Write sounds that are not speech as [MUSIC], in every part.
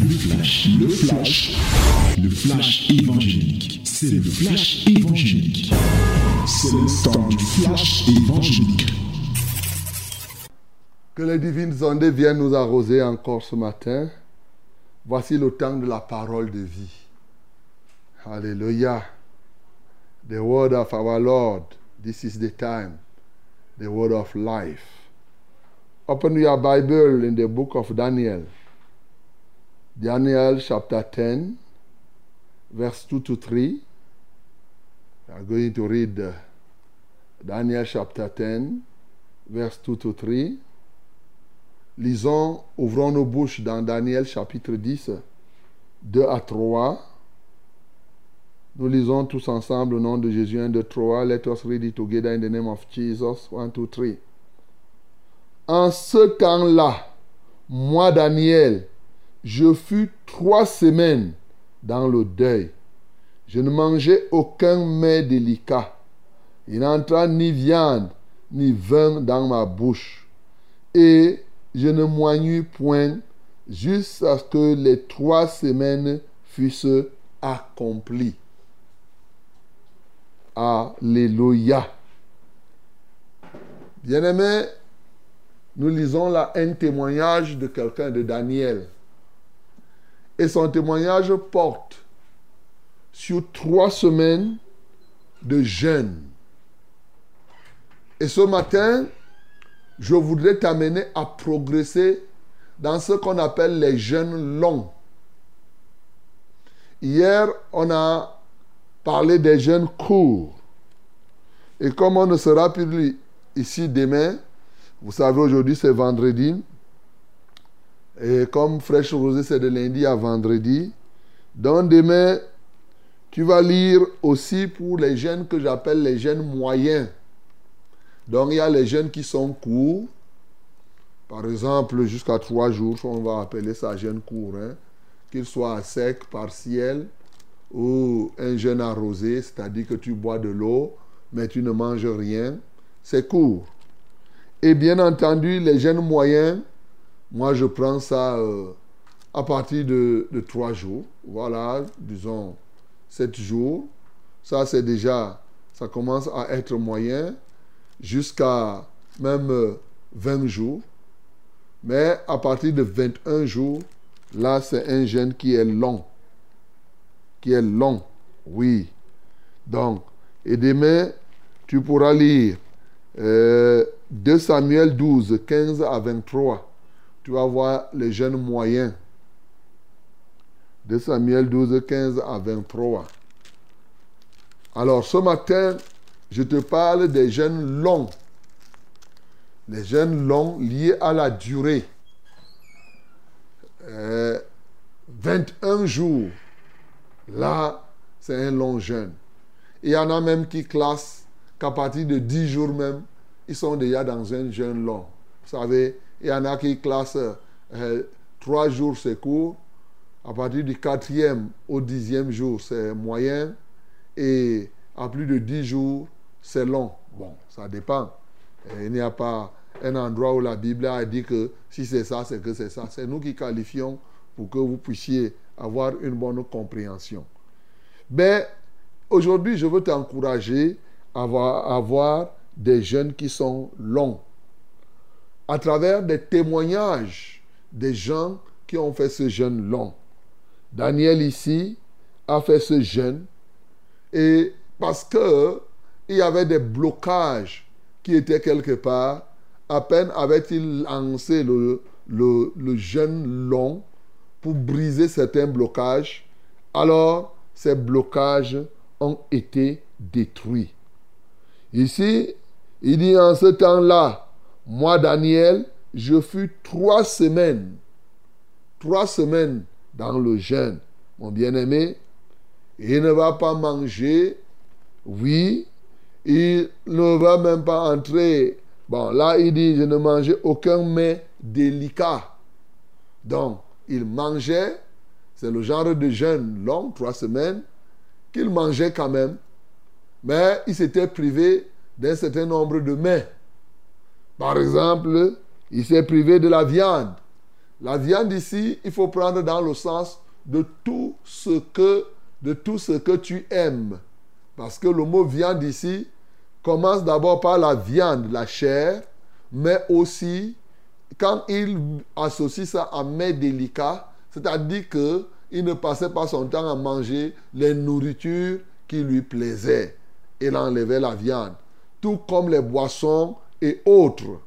Le flash, le flash, le flash évangélique. C'est le flash évangélique. C'est le temps du flash évangélique. Que les divines ondes viennent nous arroser encore ce matin. Voici le temps de la parole de vie. Alléluia. The word of our Lord. This is the time. The word of life. Open your Bible in the book of Daniel. Daniel chapter 10, verse 2 to 3. We are going to read uh, Daniel chapter 10, verse 2 to 3. Lisons, ouvrons nos bouches dans Daniel chapitre 10, 2 à 3. Nous lisons tous ensemble au nom de Jésus 1, 2, 3. Let us read it together in the name of Jesus. 1, 2, 3. En ce temps-là, moi, Daniel, je fus trois semaines dans le deuil. Je ne mangeais aucun mets délicat. Il n'entra ni viande ni vin dans ma bouche. Et je ne moignus point jusqu'à ce que les trois semaines fussent accomplies. Alléluia. Bien-aimés, nous lisons là un témoignage de quelqu'un, de Daniel. Et son témoignage porte sur trois semaines de jeûne. Et ce matin, je voudrais t'amener à progresser dans ce qu'on appelle les jeûnes longs. Hier, on a parlé des jeûnes courts. Et comme on ne sera plus ici demain, vous savez, aujourd'hui c'est vendredi. Et comme Fraîche Rosée, c'est de lundi à vendredi. Donc demain, tu vas lire aussi pour les jeunes que j'appelle les jeunes moyens. Donc il y a les jeunes qui sont courts. Par exemple, jusqu'à trois jours, on va appeler ça jeûne court. Hein? Qu'il soit sec, partiel, ou un jeûne arrosé, c'est-à-dire que tu bois de l'eau, mais tu ne manges rien. C'est court. Et bien entendu, les jeunes moyens, moi je prends ça euh, à partir de, de trois jours. Voilà, disons sept jours. Ça c'est déjà, ça commence à être moyen jusqu'à même 20 jours. Mais à partir de 21 jours, là c'est un jeûne qui est long. Qui est long, oui. Donc, et demain, tu pourras lire euh, 2 Samuel 12, 15 à 23. Tu vas voir les jeunes moyens. 2 Samuel 12, 15 à 23. Alors ce matin, je te parle des jeunes longs. Les jeunes longs liés à la durée. Euh, 21 jours. Là, c'est un long jeûne. Il y en a même qui classent qu'à partir de 10 jours même, ils sont déjà dans un jeûne long. Vous savez, il y en a qui classent euh, 3 jours, c'est court. À partir du quatrième au dixième jour, c'est moyen. Et à plus de 10 jours, c'est long. Bon, ça dépend. Et il n'y a pas un endroit où la Bible a dit que si c'est ça, c'est que c'est ça. C'est nous qui qualifions pour que vous puissiez avoir une bonne compréhension. Mais aujourd'hui, je veux t'encourager à avoir des jeunes qui sont longs. À travers des témoignages des gens qui ont fait ce jeûne long. Daniel ici a fait ce jeûne et parce que il y avait des blocages qui étaient quelque part, à peine avait-il lancé le, le, le jeûne long pour briser certains blocages, alors ces blocages ont été détruits. Ici, il dit en ce temps-là, moi Daniel, je fus trois semaines, trois semaines dans le jeûne. Mon bien-aimé, il ne va pas manger, oui, il ne va même pas entrer. Bon, là, il dit, je ne mangeais aucun mets délicat. Donc, il mangeait, c'est le genre de jeûne long, trois semaines, qu'il mangeait quand même, mais il s'était privé d'un certain nombre de mets. Par exemple, il s'est privé de la viande. La viande ici, il faut prendre dans le sens de tout ce que, de tout ce que tu aimes. Parce que le mot viande ici commence d'abord par la viande, la chair, mais aussi quand il associe ça à mets délicats, c'est-à-dire qu'il ne passait pas son temps à manger les nourritures qui lui plaisaient. Il enlevait la viande. Tout comme les boissons et autres.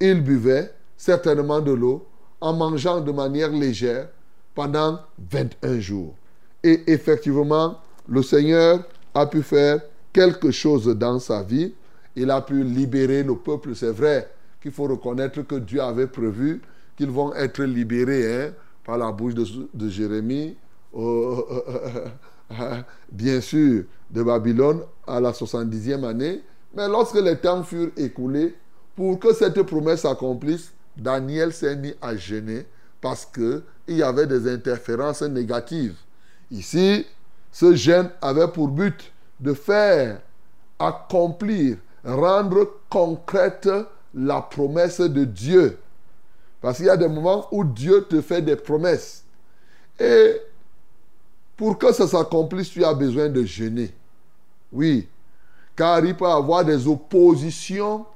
Il buvait certainement de l'eau en mangeant de manière légère pendant 21 jours. Et effectivement, le Seigneur a pu faire quelque chose dans sa vie. Il a pu libérer le peuple. C'est vrai qu'il faut reconnaître que Dieu avait prévu qu'ils vont être libérés hein, par la bouche de, Jérémie, euh, euh, euh, bien sûr, de Babylone à la 70e année. Mais lorsque les temps furent écoulés, pour que cette promesse s'accomplisse, Daniel s'est mis à gêner parce qu'il y avait des interférences négatives. Ici, ce gêne avait pour but de faire accomplir, rendre concrète la promesse de Dieu. Parce qu'il y a des moments où Dieu te fait des promesses. Et pour que ça s'accomplisse, tu as besoin de jeûner. Oui, car il peut avoir des oppositions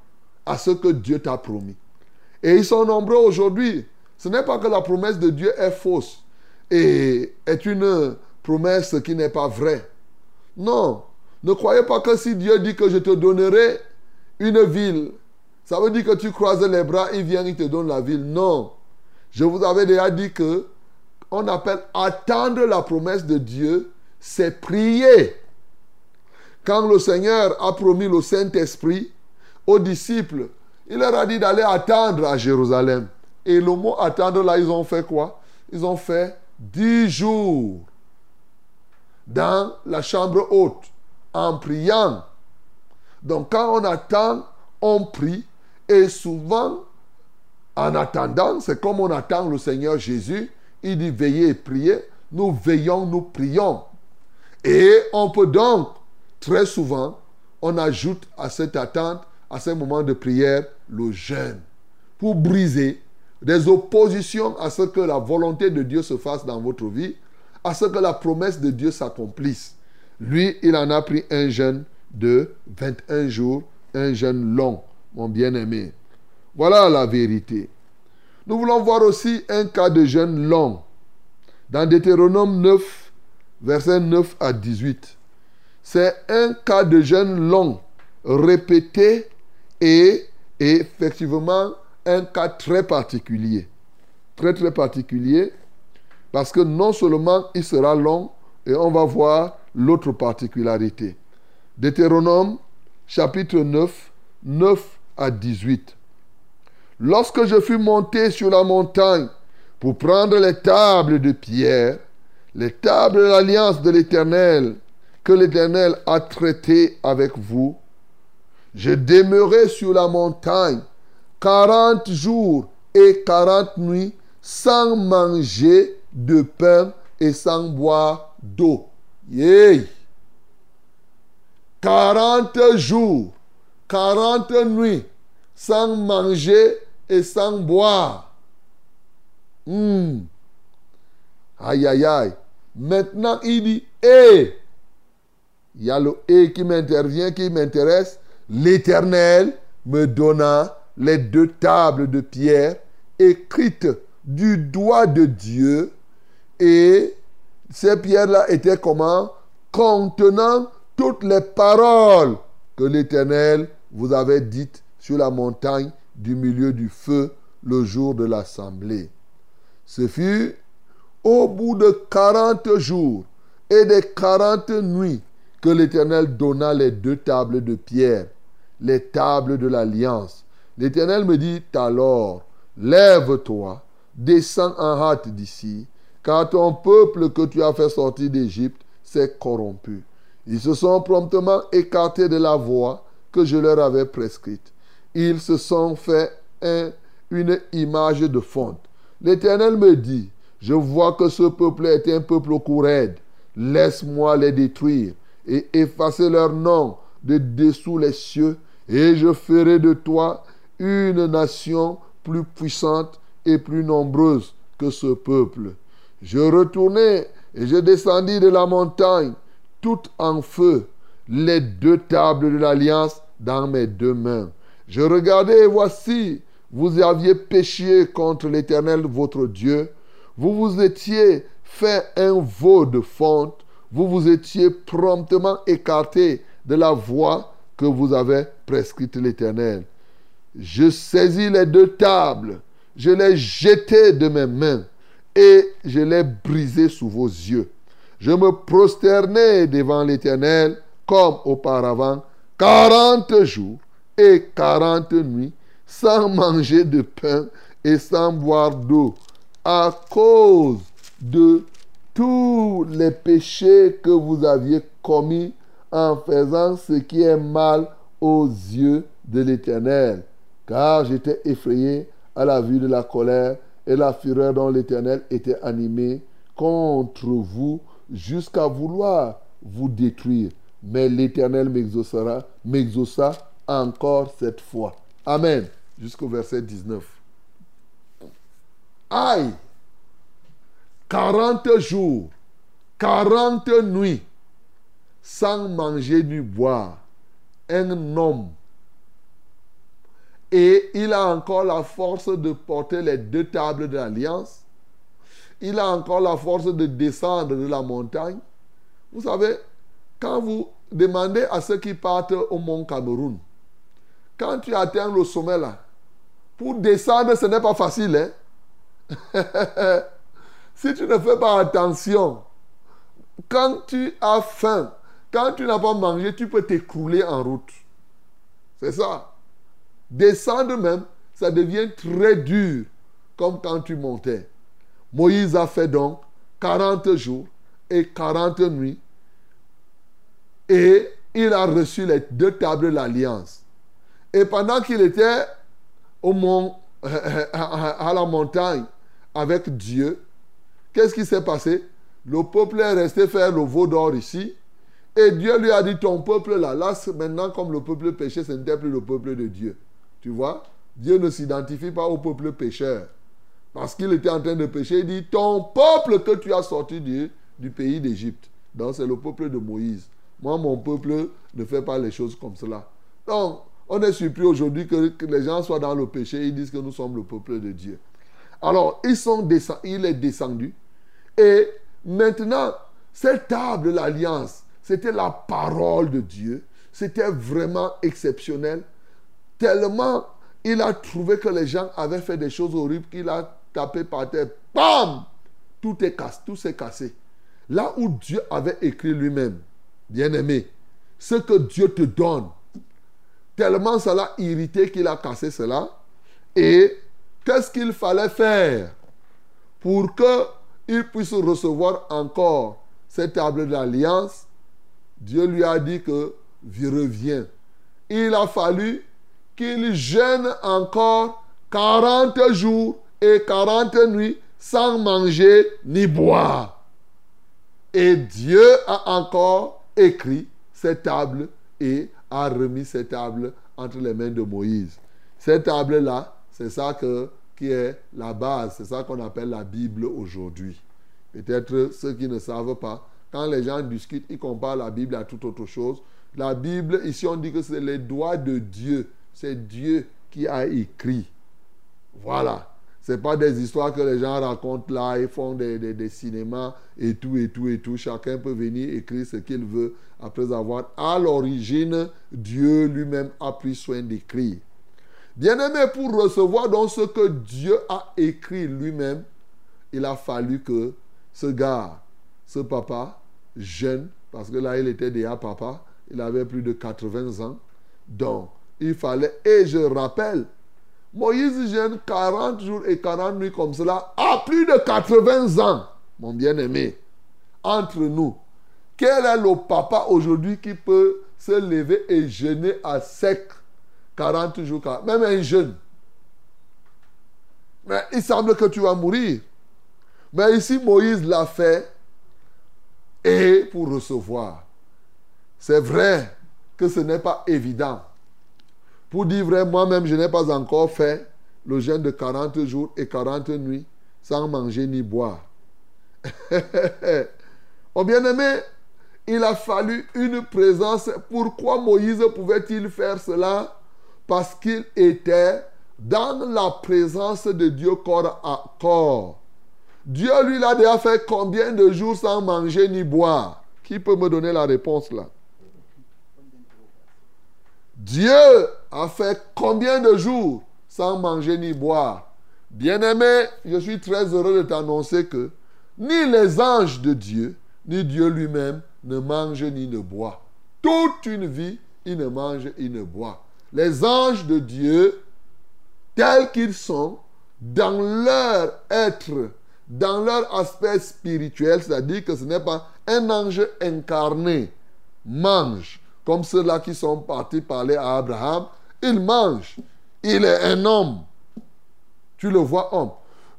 à ce que Dieu t'a promis. Et ils sont nombreux aujourd'hui. Ce n'est pas que la promesse de Dieu est fausse et est une promesse qui n'est pas vraie. Non. Ne croyez pas que si Dieu dit que je te donnerai une ville, ça veut dire que tu croises les bras, il vient, il te donne la ville. Non. Je vous avais déjà dit que on appelle attendre la promesse de Dieu, c'est prier. Quand le Seigneur a promis le Saint-Esprit aux disciples, il leur a dit d'aller attendre à Jérusalem. Et le mot attendre, là, ils ont fait quoi? Ils ont fait dix jours dans la chambre haute en priant. Donc quand on attend, on prie. Et souvent, en attendant, c'est comme on attend le Seigneur Jésus. Il dit veillez et priez. Nous veillons, nous prions. Et on peut donc, très souvent, on ajoute à cette attente à ce moment de prière le jeûne pour briser des oppositions à ce que la volonté de Dieu se fasse dans votre vie, à ce que la promesse de Dieu s'accomplisse. Lui, il en a pris un jeûne de 21 jours, un jeûne long, mon bien-aimé. Voilà la vérité. Nous voulons voir aussi un cas de jeûne long. Dans Deutéronome 9, versets 9 à 18. C'est un cas de jeûne long, répété et, effectivement un cas très particulier. Très très particulier parce que non seulement il sera long et on va voir l'autre particularité. Deutéronome chapitre 9, 9 à 18. Lorsque je fus monté sur la montagne pour prendre les tables de pierre, les tables de l'alliance de l'Éternel, que l'Éternel a traité avec vous, je demeurai sur la montagne quarante jours et quarante nuits sans manger de pain et sans boire d'eau. Yeah. 40 jours, 40 nuits sans manger et sans boire. Hmm. Aïe, aïe, aïe. Maintenant, il dit, hé, il y a le hé qui m'intervient, qui m'intéresse. L'Éternel me donna les deux tables de pierre écrites du doigt de Dieu. Et ces pierres-là étaient comment? Contenant toutes les paroles que l'Éternel vous avait dites sur la montagne du milieu du feu le jour de l'assemblée. Ce fut au bout de quarante jours et de quarante nuits que l'Éternel donna les deux tables de pierre les tables de l'alliance. L'Éternel me dit alors, lève-toi, descends en hâte d'ici, car ton peuple que tu as fait sortir d'Égypte s'est corrompu. Ils se sont promptement écartés de la voie que je leur avais prescrite. Ils se sont fait une image de fonte. L'Éternel me dit, je vois que ce peuple est un peuple courraide. Laisse-moi les détruire et effacer leur nom de dessous les cieux et je ferai de toi une nation plus puissante et plus nombreuses que ce peuple. Je retournai et je descendis de la montagne, tout en feu, les deux tables de l'alliance dans mes deux mains. Je regardais et voici, vous aviez péché contre l'Éternel votre Dieu. Vous vous étiez fait un veau de fonte. Vous vous étiez promptement écarté de la voie que vous avez prescrite l'Éternel. Je saisis les deux tables, je les jetai de mes mains et je les brisai sous vos yeux. Je me prosternai devant l'Éternel comme auparavant, quarante jours et quarante nuits, sans manger de pain et sans boire d'eau, à cause de tous les péchés que vous aviez commis en faisant ce qui est mal aux yeux de l'Éternel. Car j'étais effrayé à la vue de la colère et la fureur dont l'Éternel était animé contre vous jusqu'à vouloir vous détruire. Mais l'Éternel m'exaucera, m'exauça encore cette fois. Amen. Jusqu'au verset 19. Aïe! 40 jours, 40 nuits, sans manger ni boire. Un homme. Et il a encore la force de porter les deux tables de l'alliance. Il a encore la force de descendre de la montagne. Vous savez, quand vous demandez à ceux qui partent au mont Cameroun, quand tu atteins le sommet là, pour descendre, ce n'est pas facile. Hein? [LAUGHS] si tu ne fais pas attention, quand tu as faim, quand tu n'as pas mangé, tu peux t'écrouler en route. C'est ça. Descendre même, ça devient très dur, comme quand tu montais. Moïse a fait donc 40 jours et 40 nuits. Et il a reçu les deux tables de l'alliance. Et pendant qu'il était au mont, [LAUGHS] à la montagne avec Dieu, qu'est-ce qui s'est passé? Le peuple est resté faire le veau d'or ici. Et Dieu lui a dit, ton peuple là, là maintenant comme le peuple péché, ce n'était plus le peuple de Dieu. Tu vois? Dieu ne s'identifie pas au peuple pécheur. Parce qu'il était en train de pécher, il dit, ton peuple que tu as sorti du, du pays d'Égypte. Donc c'est le peuple de Moïse. Moi, mon peuple ne fait pas les choses comme cela. Donc, on est surpris aujourd'hui que, les gens soient dans le péché. Ils disent que nous sommes le peuple de Dieu. Alors, ils sont il est descendu. Et maintenant, cette table de l'alliance, c'était la parole de Dieu. C'était vraiment exceptionnel. Tellement il a trouvé que les gens avaient fait des choses horribles qu'il a tapé par terre. Bam Tout est cassé, tout s'est cassé. Là où Dieu avait écrit lui-même, bien-aimé, ce que Dieu te donne, tellement ça l'a irrité qu'il a cassé cela. Et qu'est-ce qu'il fallait faire pour qu'il puisse recevoir encore cette table d'alliance Dieu lui a dit que je reviens. Il a fallu qu'il jeûne encore 40 jours et 40 nuits sans manger ni boire. Et Dieu a encore écrit cette table et a remis cette table entre les mains de Moïse. Cette table-là, c'est ça que, qui est la base, c'est ça qu'on appelle la Bible aujourd'hui. Peut-être ceux qui ne savent pas, quand les gens discutent, ils comparent la Bible à toute autre chose. La Bible, ici on dit que c'est les doigts de Dieu. C'est Dieu qui a écrit. Voilà. Ce pas des histoires que les gens racontent là, ils font des, des, cinémas et tout, et tout, et tout. Chacun peut venir écrire ce qu'il veut après avoir, à l'origine, Dieu lui-même a pris soin d'écrire. Bien-aimé, pour recevoir donc ce que Dieu a écrit lui-même, il a fallu que ce gars, ce papa, jeune, parce que là, il était déjà papa, il avait plus de 80 ans. Donc, il fallait, et je rappelle, Moïse jeune 40 jours et 40 nuits comme cela, à plus de 80 ans, mon bien-aimé, entre nous. Quel est le papa aujourd'hui qui peut se lever et jeûner à sec? 40 jours, même un jeune Mais il semble que tu vas mourir. Mais ici, Moïse l'a fait et pour recevoir. C'est vrai que ce n'est pas évident. Pour dire vrai, moi-même, je n'ai pas encore fait le jeûne de 40 jours et 40 nuits sans manger ni boire. [LAUGHS] oh bien-aimé, il a fallu une présence. Pourquoi Moïse pouvait-il faire cela? Parce qu'il était dans la présence de Dieu corps à corps. Dieu lui l'a déjà fait combien de jours sans manger ni boire? Qui peut me donner la réponse là? Dieu a fait combien de jours sans manger ni boire? Bien-aimé, je suis très heureux de t'annoncer que ni les anges de Dieu, ni Dieu lui-même ne mangent ni ne boivent. Toute une vie, ils ne mangent, ils ne boivent. Les anges de Dieu, tels qu'ils sont, dans leur être, dans leur aspect spirituel, c'est-à-dire que ce n'est pas un ange incarné, mange, comme ceux-là qui sont partis parler à Abraham, il mange, il est un homme. Tu le vois homme.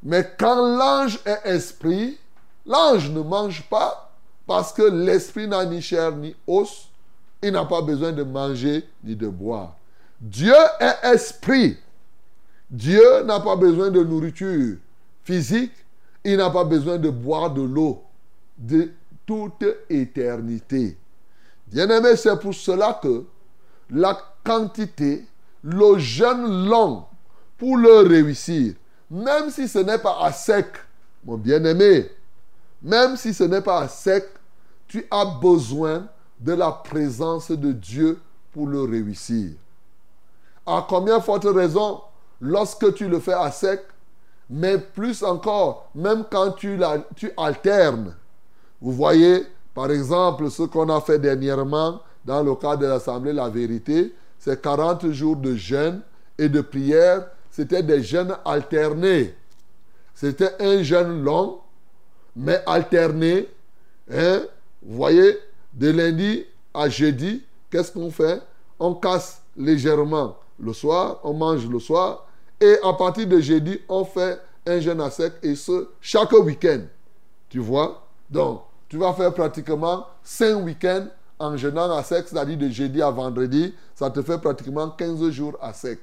Mais quand l'ange est esprit, l'ange ne mange pas parce que l'esprit n'a ni chair ni os. Il n'a pas besoin de manger ni de boire. Dieu est esprit. Dieu n'a pas besoin de nourriture physique. Il n'a pas besoin de boire de l'eau de toute éternité. Bien-aimé, c'est pour cela que la quantité, le jeûne long pour le réussir, même si ce n'est pas à sec, mon bien-aimé, même si ce n'est pas à sec, tu as besoin de la présence de Dieu pour le réussir. À combien forte raison, lorsque tu le fais à sec, mais plus encore, même quand tu, tu alternes. Vous voyez, par exemple, ce qu'on a fait dernièrement dans le cadre de l'Assemblée La Vérité, c'est 40 jours de jeûne et de prière. C'était des jeûnes alternés. C'était un jeûne long, mais alterné. Hein? Vous voyez, de lundi à jeudi, qu'est-ce qu'on fait? On casse légèrement le soir, on mange le soir, et à partir de jeudi, on fait un jeûne à sec, et ce, chaque week-end. Tu vois? Donc, tu vas faire pratiquement 5 week-ends en jeûnant à sec, c'est-à-dire de jeudi à vendredi, ça te fait pratiquement 15 jours à sec.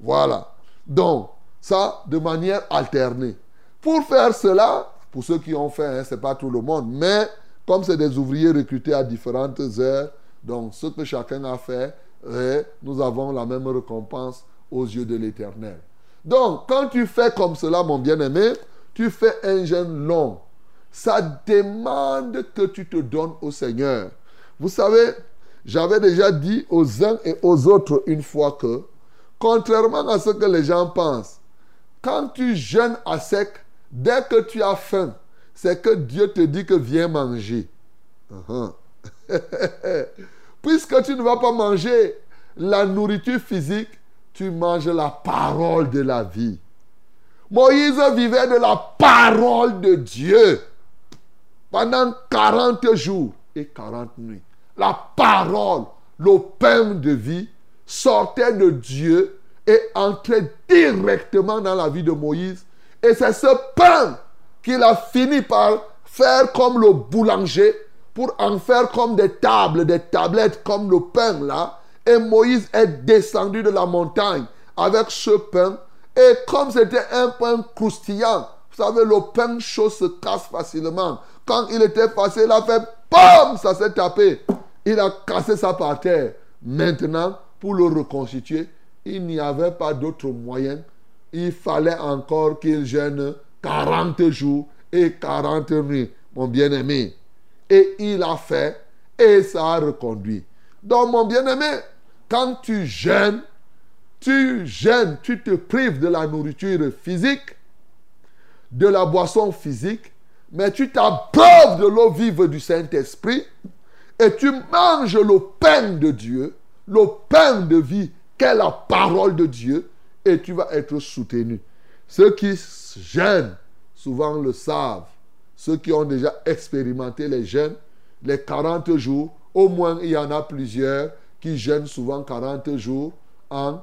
Voilà. Donc, ça de manière alternée. Pour faire cela, pour ceux qui ont fait, hein, ce n'est pas tout le monde, mais comme c'est des ouvriers recrutés à différentes heures, donc ce que chacun a fait, eh, nous avons la même récompense aux yeux de l'Éternel. Donc, quand tu fais comme cela, mon bien-aimé, tu fais un jeûne long. Ça demande que tu te donnes au Seigneur. Vous savez, j'avais déjà dit aux uns et aux autres une fois que, contrairement à ce que les gens pensent, quand tu jeûnes à sec, dès que tu as faim, c'est que Dieu te dit que viens manger. [LAUGHS] Uh-huh. [LAUGHS] Puisque tu ne vas pas manger la nourriture physique, tu manges la parole de la vie. Moïse vivait de la parole de Dieu pendant 40 jours et 40 nuits. La parole, le pain de vie, sortait de Dieu et entrait directement dans la vie de Moïse. Et c'est ce pain qu'il a fini par faire comme le boulanger pour en faire comme des tables, des tablettes comme le pain là. Et Moïse est descendu de la montagne avec ce pain. Et comme c'était un pain croustillant, vous savez, le pain chaud se casse facilement. Quand il était passé, il a fait POM Ça s'est tapé. Il a cassé ça par terre. Maintenant, pour le reconstituer, il n'y avait pas d'autre moyen. Il fallait encore qu'il gêne 40 jours et 40 nuits, mon bien-aimé. Et il a fait et ça a reconduit. Donc, mon bien-aimé, quand tu gênes, tu gênes, tu te prives de la nourriture physique, de la boisson physique, mais tu t'abreuves de l'eau vive du Saint-Esprit et tu manges le pain de Dieu, le pain de vie qu'est la parole de Dieu, et tu vas être soutenu. Ceux qui jeûnent, souvent le savent. Ceux qui ont déjà expérimenté les jeûnes, les 40 jours, au moins il y en a plusieurs qui jeûnent souvent 40 jours en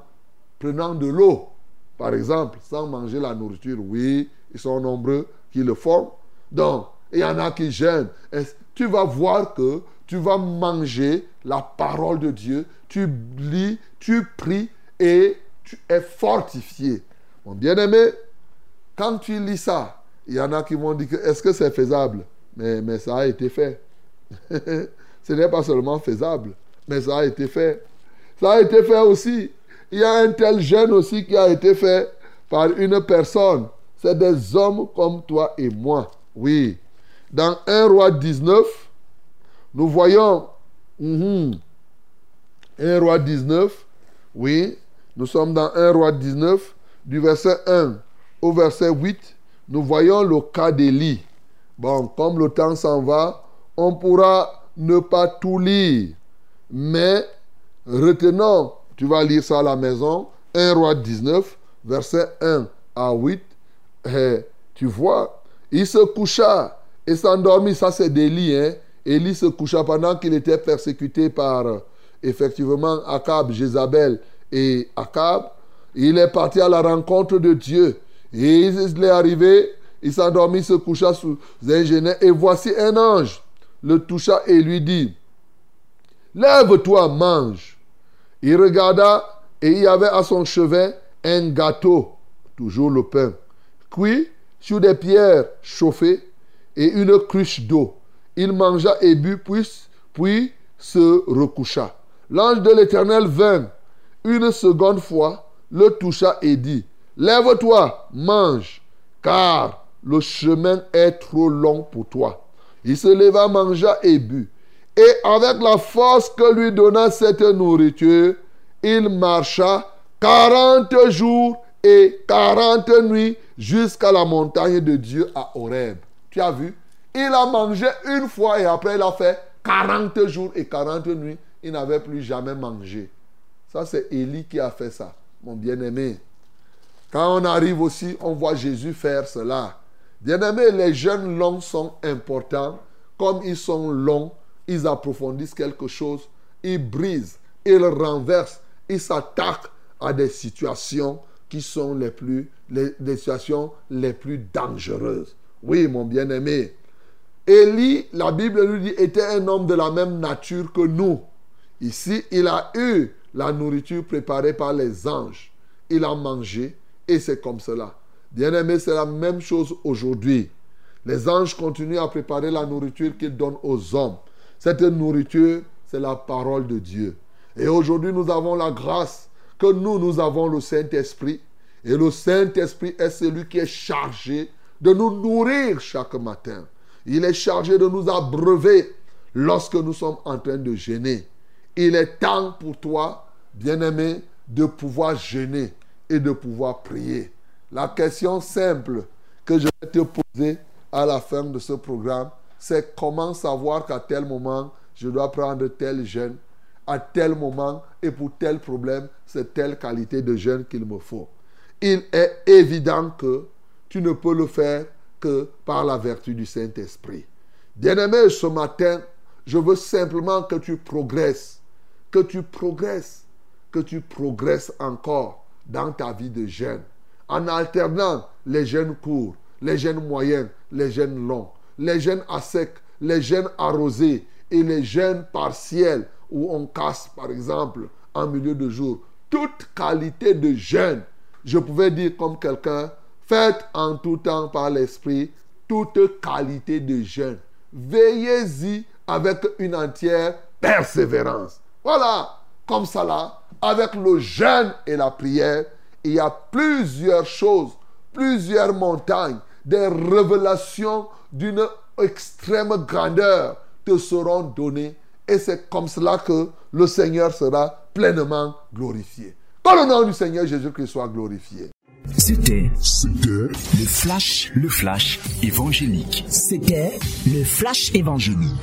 prenant de l'eau. Par exemple, sans manger la nourriture. Oui, ils sont nombreux qui le font. Donc, il y en a qui jeûnent. Tu vas voir que tu vas manger la parole de Dieu. Tu lis, tu pries et tu es fortifié. Mon bien-aimé, quand tu lis ça, il y en a qui vont dire que est-ce que c'est faisable? Mais, mais ça a été fait. [LAUGHS] Ce n'est pas seulement faisable, mais ça a été fait. Ça a été fait aussi. Il y a un tel jeûne aussi qui a été fait par une personne. C'est des hommes comme toi et moi. Oui. Dans 1 roi 19, nous voyons 1 mhm, roi 19. Oui. Nous sommes dans 1 roi 19, du verset 1 au verset 8. Nous voyons le cas d'Élie. Bon, comme le temps s'en va, on pourra ne pas tout lire. Mais retenons, tu vas lire ça à la maison, 1 roi 19, verset 1 à 8. Et tu vois, il se coucha et s'endormit. Ça, c'est d'Élie. Hein? Élie se coucha pendant qu'il était persécuté par, effectivement, Akab, Jézabel et Akab. Il est parti à la rencontre de Dieu. Et il est arrivé il s'endormit, se coucha sous un genet, et voici un ange le toucha et lui dit, Lève-toi, mange. Il regarda, et il y avait à son chevet un gâteau, toujours le pain, cuit sur des pierres chauffées, et une cruche d'eau. Il mangea et but, puis, puis se recoucha. L'ange de l'Éternel vint une seconde fois, le toucha et dit, Lève-toi, mange, car le chemin est trop long pour toi. Il se leva, mangea et but. Et avec la force que lui donna cette nourriture, il marcha 40 jours et 40 nuits jusqu'à la montagne de Dieu à Horeb. Tu as vu? Il a mangé une fois et après il a fait 40 jours et 40 nuits. Il n'avait plus jamais mangé. Ça, c'est Élie qui a fait ça, mon bien-aimé. Quand on arrive aussi, on voit Jésus faire cela. Bien-aimés, les jeunes longs sont importants. Comme ils sont longs, ils approfondissent quelque chose, ils brisent, ils renversent, ils s'attaquent à des situations qui sont les plus, situations les plus dangereuses. Oui, mon bien-aimé. Élie, la Bible nous dit, était un homme de la même nature que nous. Ici, il a eu la nourriture préparée par les anges. Il a mangé et c'est comme cela. Bien-aimé, c'est la même chose aujourd'hui. Les anges continuent à préparer la nourriture qu'ils donnent aux hommes. Cette nourriture, c'est la parole de Dieu. Et aujourd'hui, nous avons la grâce que nous, nous avons le Saint-Esprit. Et le Saint-Esprit est celui qui est chargé de nous nourrir chaque matin. Il est chargé de nous abreuver lorsque nous sommes en train de gêner. Il est temps pour toi, bien-aimé, de pouvoir gêner et de pouvoir prier. La question simple que je vais te poser à la fin de ce programme, c'est comment savoir qu'à tel moment, je dois prendre tel jeûne, à tel moment et pour tel problème, c'est telle qualité de jeûne qu'il me faut. Il est évident que tu ne peux le faire que par la vertu du Saint-Esprit. Bien-aimé, ce matin, je veux simplement que tu progresses, que tu progresses, que tu progresses encore dans ta vie de jeûne en alternant les jeunes courts, les jeunes moyens, les jeunes longs, les jeunes à sec, les jeunes arrosés et les jeunes partiels où on casse par exemple en milieu de jour. Toute qualité de jeûne, je pouvais dire comme quelqu'un, faites en tout temps par l'esprit toute qualité de jeûne. Veillez-y avec une entière persévérance. Voilà, comme ça là, avec le jeûne et la prière, il y a plusieurs choses, plusieurs montagnes, des révélations d'une extrême grandeur te seront données. Et c'est comme cela que le Seigneur sera pleinement glorifié. Que le nom du Seigneur Jésus-Christ soit glorifié. C'était, c'était le flash, le flash évangélique. C'était le flash évangélique.